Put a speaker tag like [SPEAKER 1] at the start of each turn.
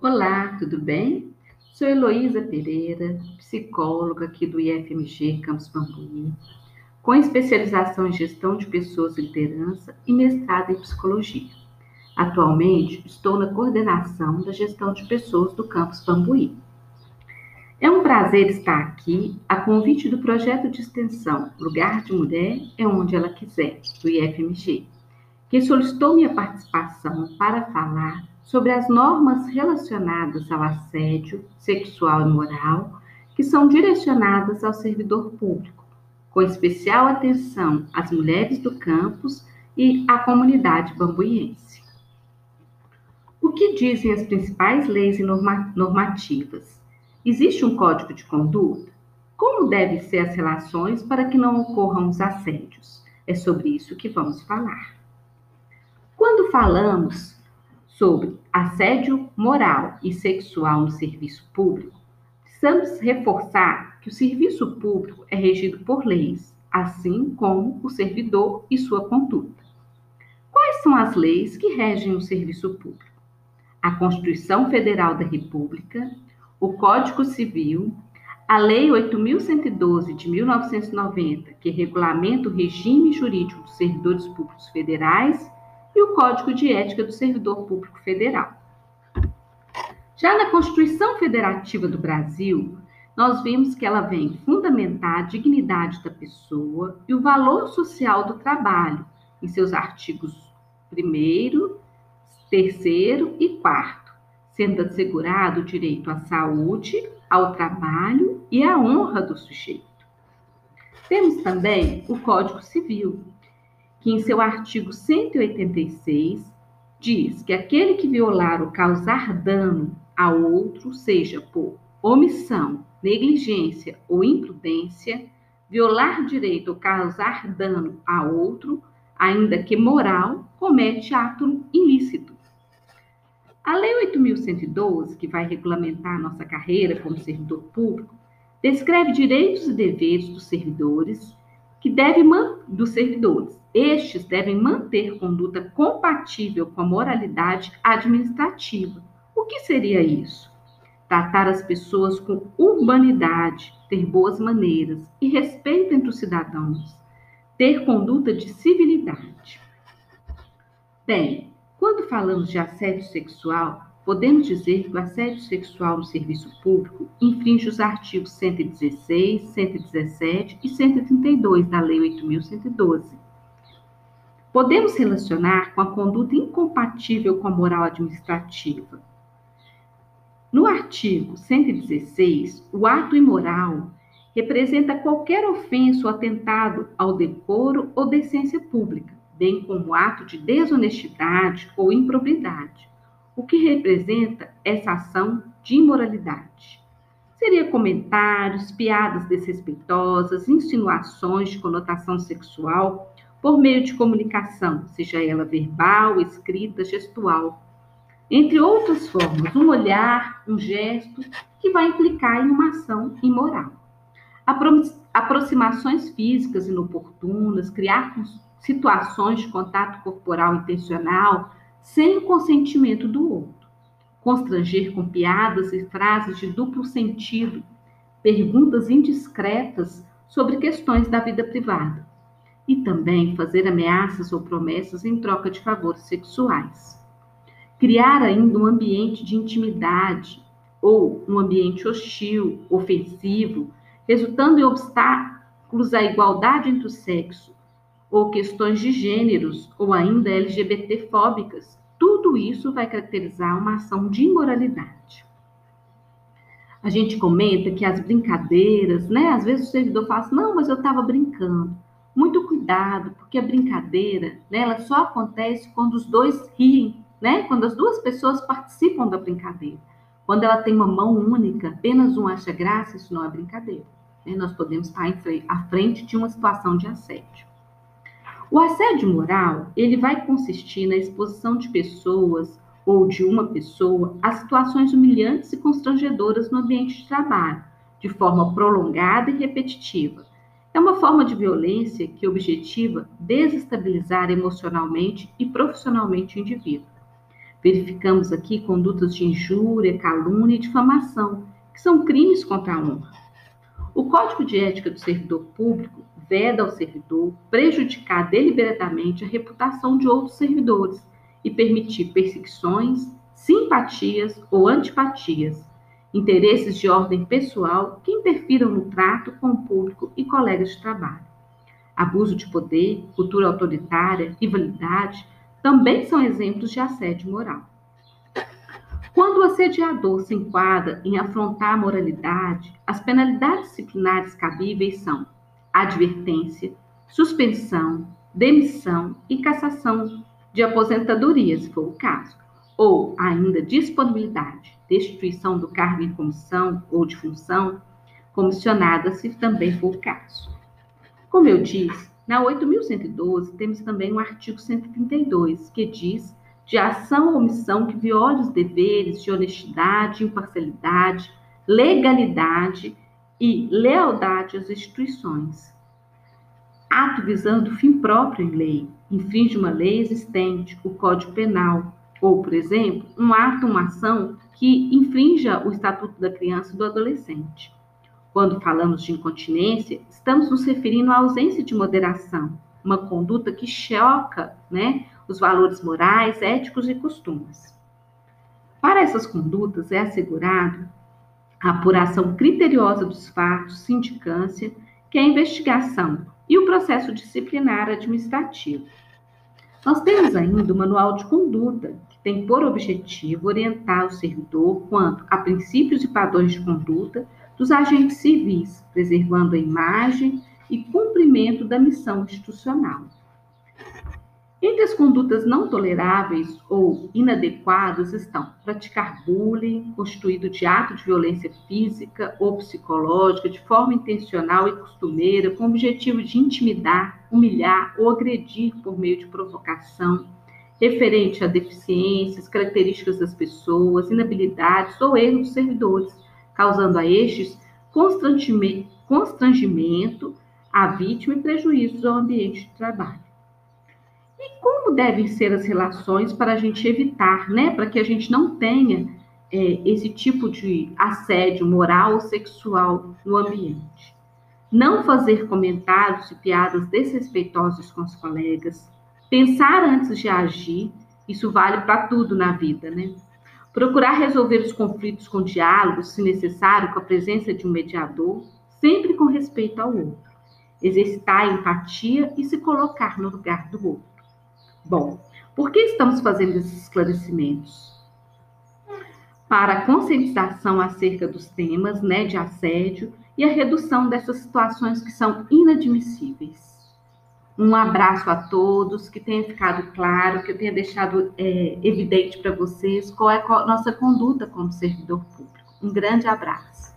[SPEAKER 1] Olá, tudo bem? Sou Heloísa Pereira, psicóloga aqui do IFMG Campus Bambuí, com especialização em gestão de pessoas e liderança e mestrado em psicologia. Atualmente, estou na coordenação da gestão de pessoas do Campus Bambuí. É um prazer estar aqui a convite do projeto de extensão Lugar de Mulher é onde ela quiser, do IFMG, que solicitou minha participação para falar sobre as normas relacionadas ao assédio sexual e moral que são direcionadas ao servidor público, com especial atenção às mulheres do campus e à comunidade bambuiense. O que dizem as principais leis e normativas? Existe um código de conduta? Como devem ser as relações para que não ocorram os assédios? É sobre isso que vamos falar. Quando falamos sobre assédio moral e sexual no serviço público, precisamos reforçar que o serviço público é regido por leis, assim como o servidor e sua conduta. Quais são as leis que regem o serviço público? A Constituição Federal da República, o Código Civil, a Lei 8.112 de 1990, que regulamenta o regime jurídico dos servidores públicos federais e o Código de Ética do Servidor Público Federal. Já na Constituição Federativa do Brasil, nós vemos que ela vem fundamentar a dignidade da pessoa e o valor social do trabalho, em seus artigos 1, 3 e 4, sendo assegurado o direito à saúde, ao trabalho e à honra do sujeito. Temos também o Código Civil, que em seu artigo 186 diz que aquele que violar ou causar dano a outro, seja por omissão, negligência ou imprudência, violar direito ou causar dano a outro, ainda que moral, comete ato ilícito. A Lei 8.112, que vai regulamentar a nossa carreira como servidor público, descreve direitos e deveres dos servidores que devem dos servidores estes devem manter conduta compatível com a moralidade administrativa. O que seria isso? Tratar as pessoas com urbanidade, ter boas maneiras e respeito entre os cidadãos, ter conduta de civilidade. Bem, quando falamos de assédio sexual, podemos dizer que o assédio sexual no serviço público infringe os artigos 116, 117 e 132 da Lei 8.112 podemos relacionar com a conduta incompatível com a moral administrativa. No artigo 116, o ato imoral representa qualquer ofensa ou atentado ao decoro ou decência pública, bem como ato de desonestidade ou improbidade, o que representa essa ação de imoralidade. Seria comentários, piadas desrespeitosas, insinuações de conotação sexual por meio de comunicação, seja ela verbal, escrita, gestual. Entre outras formas, um olhar, um gesto que vai implicar em uma ação imoral. Aproximações físicas inoportunas, criar situações de contato corporal intencional sem o consentimento do outro. Constranger com piadas e frases de duplo sentido, perguntas indiscretas sobre questões da vida privada e também fazer ameaças ou promessas em troca de favores sexuais. Criar ainda um ambiente de intimidade ou um ambiente hostil, ofensivo, resultando em obstáculos à igualdade entre o sexo, ou questões de gêneros, ou ainda LGBT-fóbicas, tudo isso vai caracterizar uma ação de imoralidade. A gente comenta que as brincadeiras, né? Às vezes o servidor fala assim, não, mas eu estava brincando. Cuidado, porque a brincadeira, né, ela só acontece quando os dois riem, né? Quando as duas pessoas participam da brincadeira. Quando ela tem uma mão única, apenas um acha graça, isso não é brincadeira. Né? Nós podemos estar à frente de uma situação de assédio. O assédio moral, ele vai consistir na exposição de pessoas ou de uma pessoa a situações humilhantes e constrangedoras no ambiente de trabalho, de forma prolongada e repetitiva, é uma forma de violência que objetiva desestabilizar emocionalmente e profissionalmente o indivíduo. Verificamos aqui condutas de injúria, calúnia e difamação, que são crimes contra a honra. O Código de Ética do Servidor Público veda ao servidor prejudicar deliberadamente a reputação de outros servidores e permitir perseguições, simpatias ou antipatias, interesses de ordem pessoal que interfiram no trato com o público e colegas de trabalho. Abuso de poder, cultura autoritária, rivalidade também são exemplos de assédio moral. Quando o assediador se enquadra em afrontar a moralidade, as penalidades disciplinares cabíveis são advertência, suspensão, demissão e cassação de aposentadoria, se for o caso, ou ainda disponibilidade, destituição do cargo em comissão ou de função comissionada, se também for o caso. Como eu disse, na 8.112 temos também o artigo 132, que diz de ação ou omissão que viole os deveres de honestidade, imparcialidade, legalidade e lealdade às instituições. Ato visando fim próprio em lei, infringe uma lei existente, o Código Penal, ou, por exemplo, um ato, uma ação que infrinja o Estatuto da Criança e do Adolescente. Quando falamos de incontinência, estamos nos referindo à ausência de moderação, uma conduta que choca né, os valores morais, éticos e costumes. Para essas condutas é assegurado a apuração criteriosa dos fatos, sindicância, que é a investigação e o processo disciplinar administrativo. Nós temos ainda o manual de conduta, tem por objetivo orientar o servidor quanto a princípios e padrões de conduta dos agentes civis, preservando a imagem e cumprimento da missão institucional. Entre as condutas não toleráveis ou inadequadas estão praticar bullying, constituído de ato de violência física ou psicológica de forma intencional e costumeira, com o objetivo de intimidar, humilhar ou agredir por meio de provocação, referente a deficiências, características das pessoas, inabilidades ou erros dos servidores, causando a estes constrangimento à vítima e prejuízos ao ambiente de trabalho. E como devem ser as relações para a gente evitar, né? Para que a gente não tenha é, esse tipo de assédio moral ou sexual no ambiente. Não fazer comentários e piadas desrespeitosos com os colegas. Pensar antes de agir. Isso vale para tudo na vida, né? Procurar resolver os conflitos com diálogos, se necessário, com a presença de um mediador, sempre com respeito ao outro. Exercitar a empatia e se colocar no lugar do outro. Bom, por que estamos fazendo esses esclarecimentos? Para a conscientização acerca dos temas né, de assédio e a redução dessas situações que são inadmissíveis. Um abraço a todos, que tenha ficado claro, que eu tenha deixado é, evidente para vocês qual é a nossa conduta como servidor público. Um grande abraço.